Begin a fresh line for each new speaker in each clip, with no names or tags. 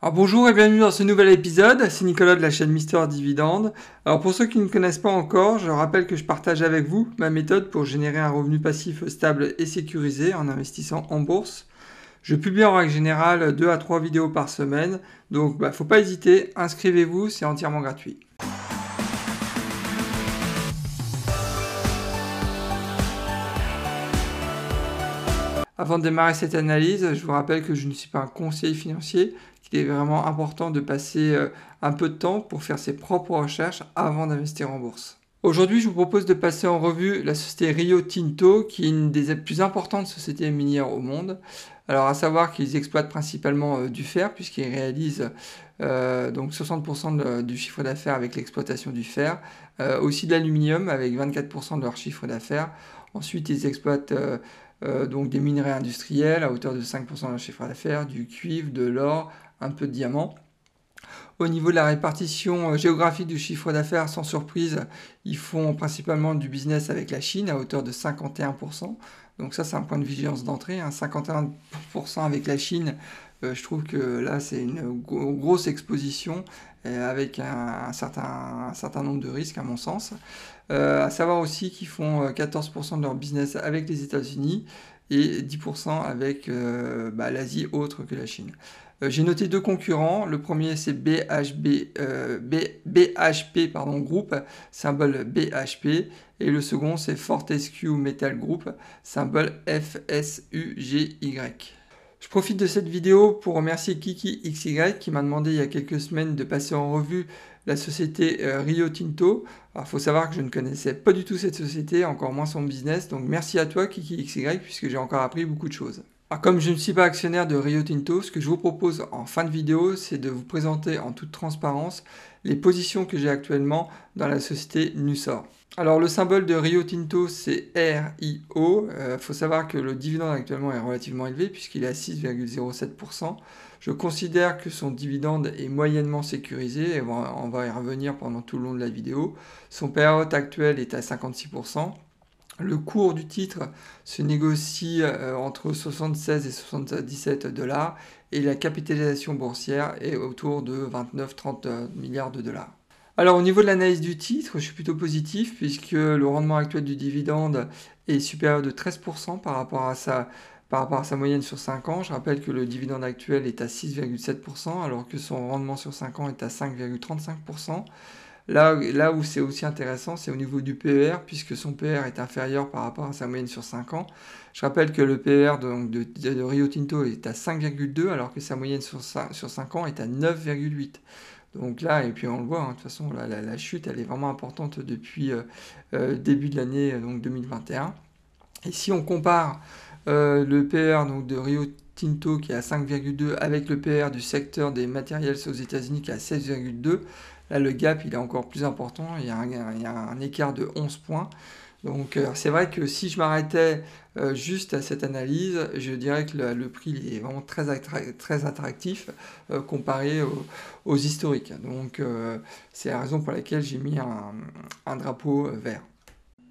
Alors bonjour et bienvenue dans ce nouvel épisode, c'est Nicolas de la chaîne Mister Dividende. Alors pour ceux qui ne connaissent pas encore, je rappelle que je partage avec vous ma méthode pour générer un revenu passif stable et sécurisé en investissant en bourse. Je publie en règle générale 2 à 3 vidéos par semaine, donc bah, faut pas hésiter, inscrivez-vous, c'est entièrement gratuit. Avant de démarrer cette analyse, je vous rappelle que je ne suis pas un conseiller financier, qu'il est vraiment important de passer euh, un peu de temps pour faire ses propres recherches avant d'investir en bourse. Aujourd'hui, je vous propose de passer en revue la société Rio Tinto, qui est une des plus importantes sociétés minières au monde. Alors, à savoir qu'ils exploitent principalement euh, du fer, puisqu'ils réalisent euh, donc 60% du chiffre d'affaires avec l'exploitation du fer, aussi de l'aluminium avec 24% de leur chiffre d'affaires. Ensuite, ils exploitent donc des minerais industriels à hauteur de 5% de chiffre d'affaires, du cuivre, de l'or, un peu de diamant. Au niveau de la répartition euh, géographique du chiffre d'affaires, sans surprise, ils font principalement du business avec la Chine à hauteur de 51%. Donc ça, c'est un point de vigilance d'entrée. 51% hein. avec la Chine, euh, je trouve que là, c'est une grosse exposition avec un, certain, nombre de risques, à mon sens. Euh, à savoir aussi qu'ils font 14% euh, de leur business avec les États-Unis et 10% avec euh, bah, l'Asie autre que la Chine. J'ai noté deux concurrents. Le premier, c'est BHP pardon, Group, symbole BHP. Et le second, c'est Fortescue Metal Group, symbole FSUGY. Je profite de cette vidéo pour remercier Kiki XY qui m'a demandé il y a quelques semaines de passer en revue la société euh, Rio Tinto. Il faut savoir que je ne connaissais pas du tout cette société, encore moins son business, donc merci à toi Kiki XY puisque j'ai encore appris beaucoup de choses. Comme je ne suis pas actionnaire de Rio Tinto, ce que je vous propose en fin de vidéo, c'est de vous présenter en toute transparence les positions que j'ai actuellement dans la société Nusor. Alors le symbole de Rio Tinto c'est RIO. Il euh, faut savoir que le dividende actuellement est relativement élevé puisqu'il est à 6,07%. Je considère que son dividende est moyennement sécurisé et on va y revenir pendant tout le long de la vidéo. Son payout actuel est à 56%. Le cours du titre se négocie euh, entre 76 et 77 dollars et la capitalisation boursière est autour de 29-30 milliards de dollars. Alors au niveau de l'analyse du titre, je suis plutôt positif puisque le rendement actuel du dividende est supérieur de 13% par rapport à sa par rapport à sa moyenne sur 5 ans. Je rappelle que le dividende actuel est à 6,7% alors que son rendement sur 5 ans est à 5,35%. Là, là où c'est aussi intéressant, c'est au niveau du PER, puisque son PER est inférieur par rapport à sa moyenne sur 5 ans. Je rappelle que le PER de, Rio Tinto est à 5,2, alors que sa moyenne sur 5, sur 5 ans est à 9,8. Donc là, et puis on le voit, hein, de toute façon, la, chute, elle est vraiment importante depuis euh, euh, début de l'année donc 2021. Et si on compare euh, le PR de Rio Tinto qui est à 5,2 avec le PR du secteur des matériels aux États-Unis qui est à 16,2, là le gap il est encore plus important, il y a un, écart de 11 points. Donc euh, c'est vrai que si je m'arrêtais euh, juste à cette analyse, je dirais que le, prix est vraiment très attractif comparé aux, historiques. Donc c'est la raison pour laquelle j'ai mis un drapeau vert.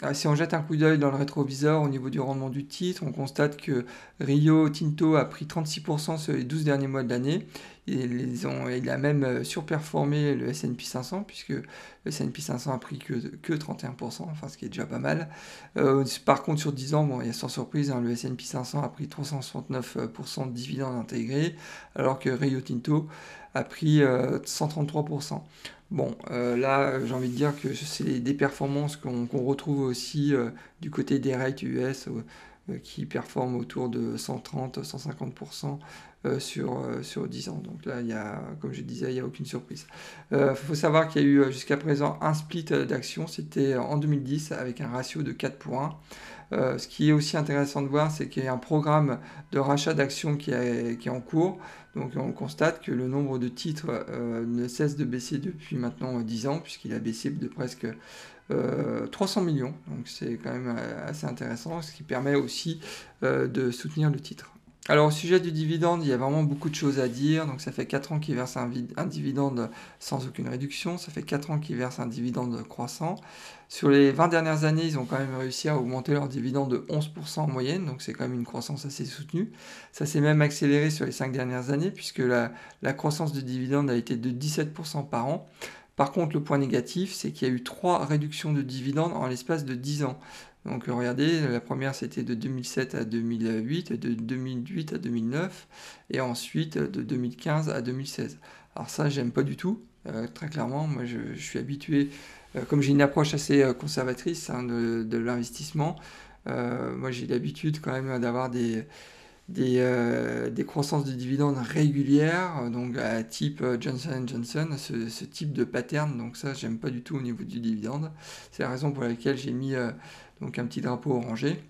Ah, si on jette un coup d'œil dans le rétroviseur au niveau du rendement du titre, on constate que Rio Tinto a pris 36% sur les 12 derniers mois de l'année. Il, a même euh, surperformé le S&P 500 puisque le S&P 500 a pris que, que 31%, enfin ce qui est déjà pas mal. Euh, par contre sur 10 ans, bon, il y a sans surprise, hein, le S&P 500 a pris 369% de dividendes intégrés alors que Rio Tinto a pris 133%. Euh, bon, euh, là, j'ai envie de dire que c'est des performances qu'on retrouve aussi euh, du côté des rates US qui performent autour de 130-150% sur, sur 10 ans. Donc là, il y a, comme je disais, il n'y a aucune surprise. Il faut savoir qu'il y a eu jusqu'à présent un split d'actions, c'était en 2010 avec un ratio de 4 pour 1. Ce qui est aussi intéressant de voir, c'est qu'il y a un programme de rachat d'actions qui, est en cours. Donc on constate que le nombre de titres euh, ne cesse de baisser depuis maintenant 10 ans, puisqu'il a baissé de presque 300 euh, millions. Donc c'est quand même euh, assez intéressant, ce qui permet aussi de soutenir le titre. Alors au sujet du dividende, il y a vraiment beaucoup de choses à dire. Donc ça fait 4 ans qu'ils versent un, dividende sans aucune réduction, ça fait 4 ans qu'ils versent un dividende croissant. Sur les 20 dernières années, ils ont quand même réussi à augmenter leur dividende de 11% en moyenne, donc c'est quand même une croissance assez soutenue. Ça s'est même accéléré sur les 5 dernières années, puisque la, croissance du dividende a été de 17% par an. Par contre, le point négatif, c'est qu'il y a eu 3 réductions de dividendes en l'espace de 10 ans. Donc regardez, la première c'était de 2007 à 2008, de 2008 à 2009, et ensuite de 2015 à 2016. Alors ça, j'aime pas du tout, euh, très clairement. Moi, je, suis habitué, euh, comme j'ai une approche assez euh, conservatrice hein, de, l'investissement, moi j'ai l'habitude quand même d'avoir des, des, croissances de dividendes régulières, donc à type Johnson Johnson, ce, ce, type de pattern. Donc ça, j'aime pas du tout au niveau du dividende. C'est la raison pour laquelle j'ai mis donc un petit drapeau orangé.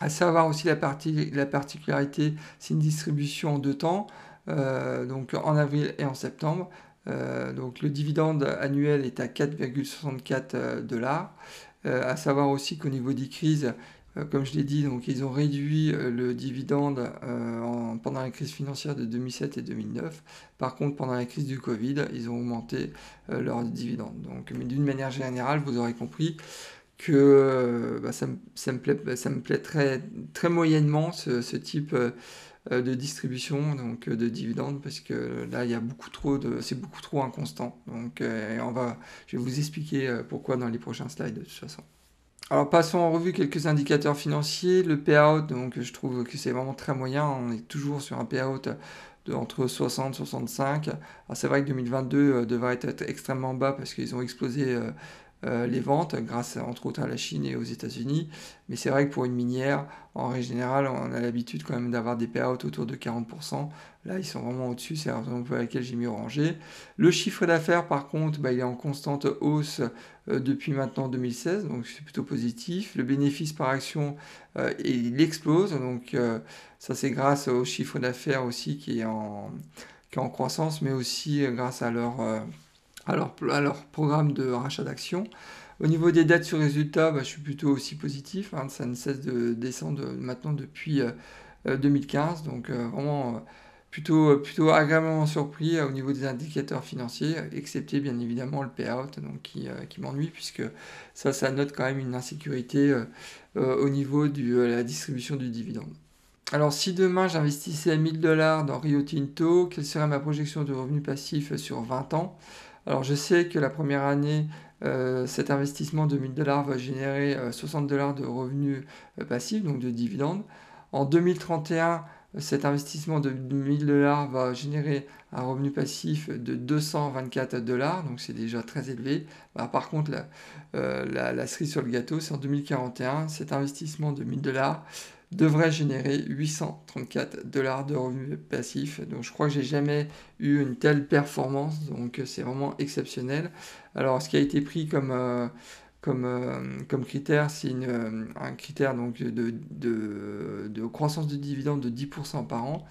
À savoir aussi la, particularité, c'est une distribution en deux temps, euh, donc en avril et en septembre. Euh, donc le dividende annuel est à 4,64 euh, dollars. à savoir aussi qu'au niveau des crises, comme je l'ai dit, ils ont réduit le dividende pendant la crise financière de 2007 et 2009. Par contre, pendant la crise du Covid, ils ont augmenté leur dividende. Donc, mais d'une manière générale, vous aurez compris, que euh, bah, ça, me, ça, me plaît, bah, ça me plaît très, très moyennement ce, ce type euh, de distribution donc de dividendes parce que là il y a beaucoup trop de c'est beaucoup trop inconstant. Donc euh, on va je vais vous expliquer pourquoi dans les prochains slides de toute façon. Alors passons en revue quelques indicateurs financiers. Le payout donc je trouve que c'est vraiment très moyen. On est toujours sur un payout de entre 60 65 c'est vrai que 2022 devrait être extrêmement bas parce qu'ils ont explosé euh, les ventes, grâce entre autres à la Chine et aux États-Unis. Mais c'est vrai que pour une minière, en règle générale, on a l'habitude quand même d'avoir des payouts autour de 40%. Là, ils sont vraiment au-dessus, c'est la raison pour laquelle j'ai mis orangé. Le chiffre d'affaires, par contre, bah, il est en constante hausse euh, depuis maintenant 2016, donc c'est plutôt positif. Le bénéfice par action, euh, il explose, donc ça c'est grâce au chiffre d'affaires aussi qui est en croissance, mais aussi grâce à leur à leur, programme de rachat d'actions. Au niveau des dates sur résultats, bah, je suis plutôt aussi positif. Hein. ça ne cesse de descendre maintenant depuis 2015. Euh, euh, donc euh, vraiment plutôt, plutôt agréablement surpris au niveau des indicateurs financiers, excepté bien évidemment le payout donc, qui, qui m'ennuie puisque ça, ça note quand même une insécurité au niveau de la distribution du dividende. Alors si demain j'investissais 1000 dollars dans Rio Tinto, quelle serait ma projection de revenus passifs sur 20 ans? Alors je sais que la première année, euh, cet investissement de 1000 dollars va générer 60 euh, dollars de revenus euh, passifs, donc de dividendes. En 2031, cet investissement de 1000 dollars va générer un revenu passif de 224 dollars, donc c'est déjà très élevé. Bah, par contre, la, la, cerise sur le gâteau, c'est en 2041, cet investissement de 1000 dollars devrait générer 834 dollars de revenus passifs. Donc je crois que j'ai jamais eu une telle performance, donc c'est vraiment exceptionnel. Alors ce qui a été pris comme, euh, comme, euh, comme critère, c'est euh, un critère donc, de, de, de croissance de dividendes de 10% par an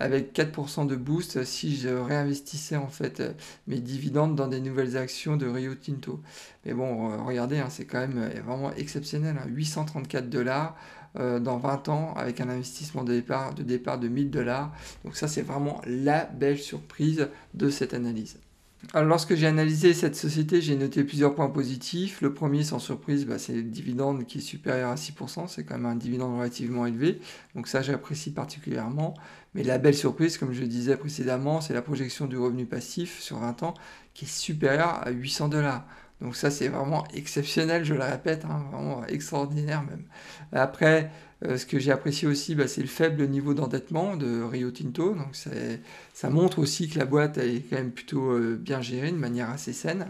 avec 4% de boost si je réinvestissais en fait mes dividendes dans des nouvelles actions de Rio Tinto. Mais bon, regardez, hein, c'est quand même vraiment exceptionnel, 834 hein. dollars euh, dans 20 ans avec un investissement de départ de, départ de 1000 dollars. Donc ça, c'est vraiment la belle surprise de cette analyse. Alors, lorsque j'ai analysé cette société, j'ai noté plusieurs points positifs. Le premier, sans surprise, bah, c'est le dividende qui est supérieur à 6%. C'est quand même un dividende relativement élevé. Donc ça, j'apprécie particulièrement. Mais la belle surprise, comme je disais précédemment, c'est la projection du revenu passif sur 20 ans qui est supérieur à 800 dollars. Donc ça, c'est vraiment exceptionnel, je le répète, hein, vraiment extraordinaire même. Après, euh, ce que j'ai apprécié aussi, bah, c'est le faible niveau d'endettement de Rio Tinto. Donc ça montre aussi que la boîte est quand même plutôt euh, bien gérée de manière assez saine.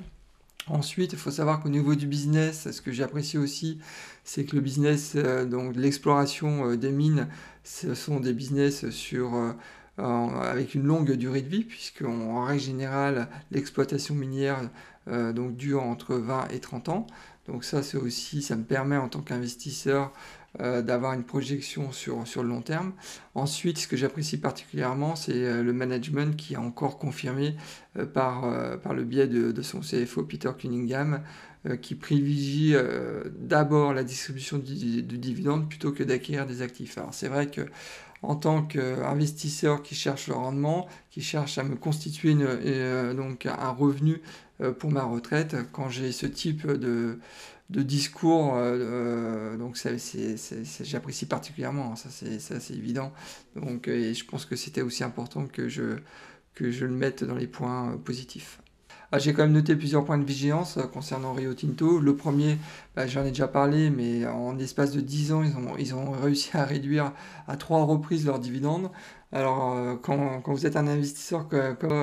Ensuite, il faut savoir qu'au niveau du business, ce que j'ai apprécié aussi, c'est que le business, euh, donc l'exploration des mines, ce sont des business sur avec une longue durée de vie, puisqu'en règle générale, l'exploitation minière euh, donc dure entre 20 et 30 ans. Donc ça, c'est aussi, ça me permet en tant qu'investisseur euh, d'avoir une projection sur, sur le long terme. Ensuite, ce que j'apprécie particulièrement, c'est euh, le management qui a encore confirmé par, par le biais de, de, son CFO Peter Cunningham qui privilégie d'abord la distribution du, du, dividende plutôt que d'acquérir des actifs. Alors c'est vrai que en tant qu'investisseur qui cherche le rendement, qui cherche à me constituer donc un revenu pour ma retraite, quand j'ai ce type de, discours, donc j'apprécie particulièrement, hein, ça c'est évident. Donc, je pense que c'était aussi important que je le mette dans les points positifs. Ah, j'ai quand même noté plusieurs points de vigilance euh, concernant Rio Tinto. Le premier, bah, j'en ai déjà parlé, mais en espace de 10 ans, ils ont, ils ont réussi à réduire à trois reprises leurs dividendes. Alors, euh, quand, quand, vous êtes un investisseur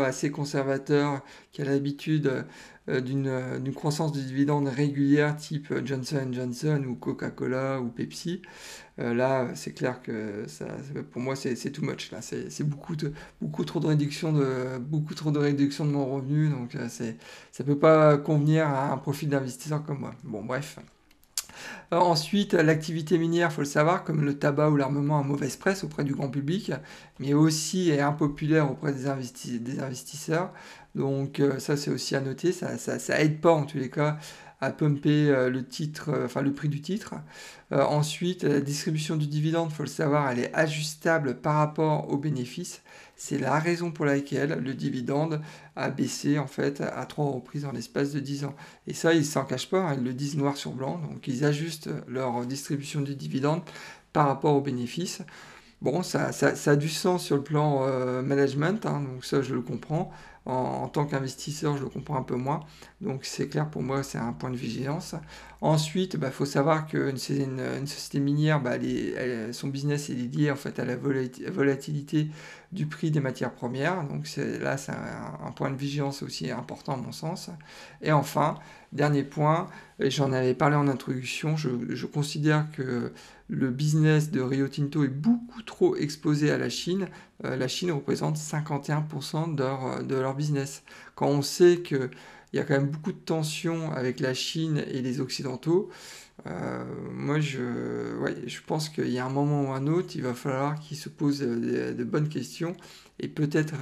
assez conservateur, qui a l'habitude euh, d'une croissance de dividendes régulière type Johnson Johnson ou Coca-Cola ou Pepsi, là, c'est clair que ça, pour moi, c'est too much. C'est beaucoup, beaucoup trop de réduction de beaucoup trop de réduction de mon revenu, donc ça peut pas convenir à un profil d'investisseur comme moi. Bon, bref. Euh, ensuite, l'activité minière, faut le savoir, comme le tabac ou l'armement a mauvaise presse auprès du grand public, mais aussi est impopulaire auprès des, investisseurs. Donc euh, ça, c'est aussi à noter, ça, ça, aide pas en tous les cas à pumper euh, le titre, enfin le prix du titre. ensuite, la distribution du dividende, il faut le savoir, elle est ajustable par rapport aux bénéfices. C'est la raison pour laquelle le dividende a baissé en fait à trois reprises en l'espace de 10 ans. Et ça, ils s'en cachent pas, hein, ils le disent noir sur blanc. Donc ils ajustent leur distribution du dividende par rapport aux bénéfices. Bon, ça, a du sens sur le plan euh, management, hein, donc ça je le comprends. En, tant qu'investisseur, je le comprends un peu moins. Donc c'est clair pour moi, c'est un point de vigilance. Ensuite, il bah, faut savoir qu'une une, société minière, bah, son business est lié en fait à la volatilité du prix des matières premières. Donc là, c'est un, point de vigilance aussi important à mon sens. Et enfin, dernier point, j'en avais parlé en introduction, je, considère que le business de Rio Tinto est beaucoup trop exposé à la Chine. Euh, la Chine représente 51% de leur, business. Quand on sait que il y a quand même beaucoup de tensions avec la Chine et les Occidentaux. Euh, moi, je, ouais, je pense qu'il y a un moment ou un autre, il va falloir qu'ils se posent de, bonnes questions et peut-être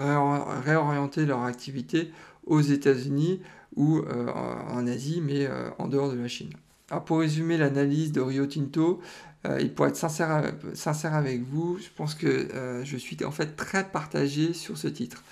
réorienter leur activité aux États-Unis ou euh, en Asie, mais euh, en dehors de la Chine. Alors pour résumer l'analyse de Rio Tinto, et pour être sincère, avec vous, je pense que je suis en fait très partagé sur ce titre.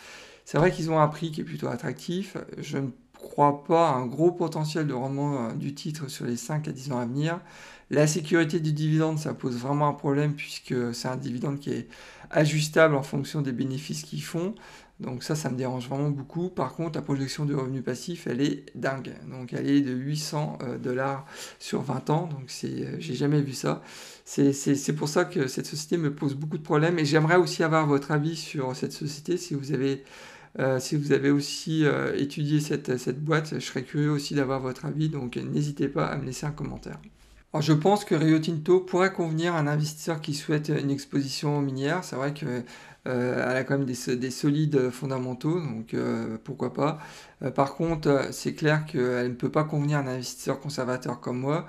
C'est vrai qu'ils ont un prix qui est plutôt attractif. Je ne crois pas un gros potentiel de rendement euh, du titre sur les 5 à 10 ans à venir. La sécurité du dividende, ça pose vraiment un problème puisque c'est un dividende qui est ajustable en fonction des bénéfices qu'ils font. Donc ça, ça me dérange vraiment beaucoup. Par contre, la projection du revenu passif, elle est dingue. Donc elle est de 800 euh, dollars sur 20 ans. Donc c'est, euh, j'ai jamais vu ça. C'est pour ça que cette société me pose beaucoup de problèmes. Et j'aimerais aussi avoir votre avis sur cette société si vous avez euh, aussi étudié cette, boîte, je serais curieux aussi d'avoir votre avis, donc n'hésitez pas à me laisser un commentaire. Alors, je pense que Rio Tinto pourrait convenir à un investisseur qui souhaite une exposition minière. C'est vrai qu'elle euh, a quand même des, des solides fondamentaux, donc pourquoi pas. par contre, c'est clair qu'elle ne peut pas convenir à un investisseur conservateur comme moi.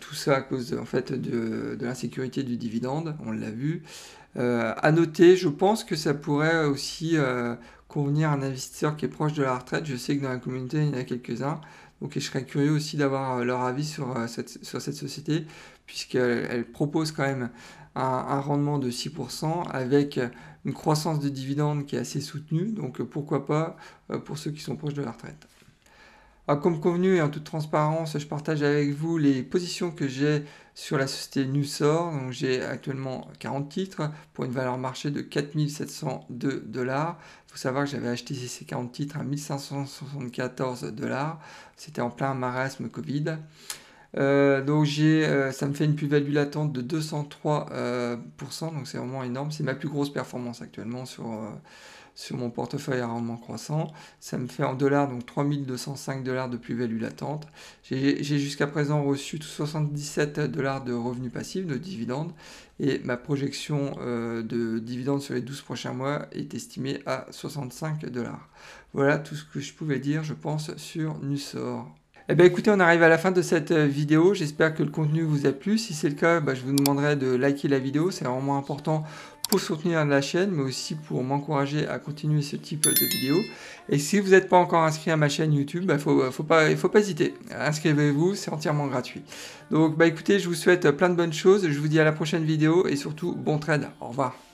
tout ça à cause en fait, de, de l'insécurité du dividende, on l'a vu. à noter, je pense que ça pourrait aussi convenir à un investisseur qui est proche de la retraite. Je sais que dans la communauté, il y en a quelques-uns. Donc je serais curieux aussi d'avoir euh, leur avis sur euh, cette, sur cette société, puisqu'elle propose quand même un, rendement de 6% avec une croissance de dividendes qui est assez soutenue. Donc pourquoi pas euh, pour ceux qui sont proches de la retraite. Comme convenu et en toute transparence, je partage avec vous les positions que j'ai sur la société Nusor. J'ai actuellement 40 titres pour une valeur marché de 4702 dollars. Il faut savoir que j'avais acheté ces 40 titres à 1574 dollars. C'était en plein marasme Covid. Euh, donc j'ai, euh, ça me fait une plus-value latente de 203%, euh, donc c'est vraiment énorme. C'est ma plus grosse performance actuellement sur, sur mon portefeuille à rendement croissant. Ça me fait en dollars, donc 3205 dollars de plus-value latente. J'ai jusqu'à présent reçu 77 dollars de revenus passifs, de dividendes, et ma projection euh, de dividendes sur les 12 prochains mois est estimée à 65 dollars. Voilà tout ce que je pouvais dire, je pense, sur Nusor. Eh bien écoutez, on arrive à la fin de cette euh, vidéo. J'espère que le contenu vous a plu. Si c'est le cas, bah, je vous demanderai de liker la vidéo. C'est vraiment important pour soutenir la chaîne, mais aussi pour m'encourager à continuer ce type de vidéos. Et si vous n'êtes pas encore inscrit à ma chaîne YouTube, il bah, faut, faut pas, faut pas hésiter. Inscrivez-vous, c'est entièrement gratuit. Donc bah écoutez, je vous souhaite plein de bonnes choses. Je vous dis à la prochaine vidéo et surtout bon trade. Au revoir.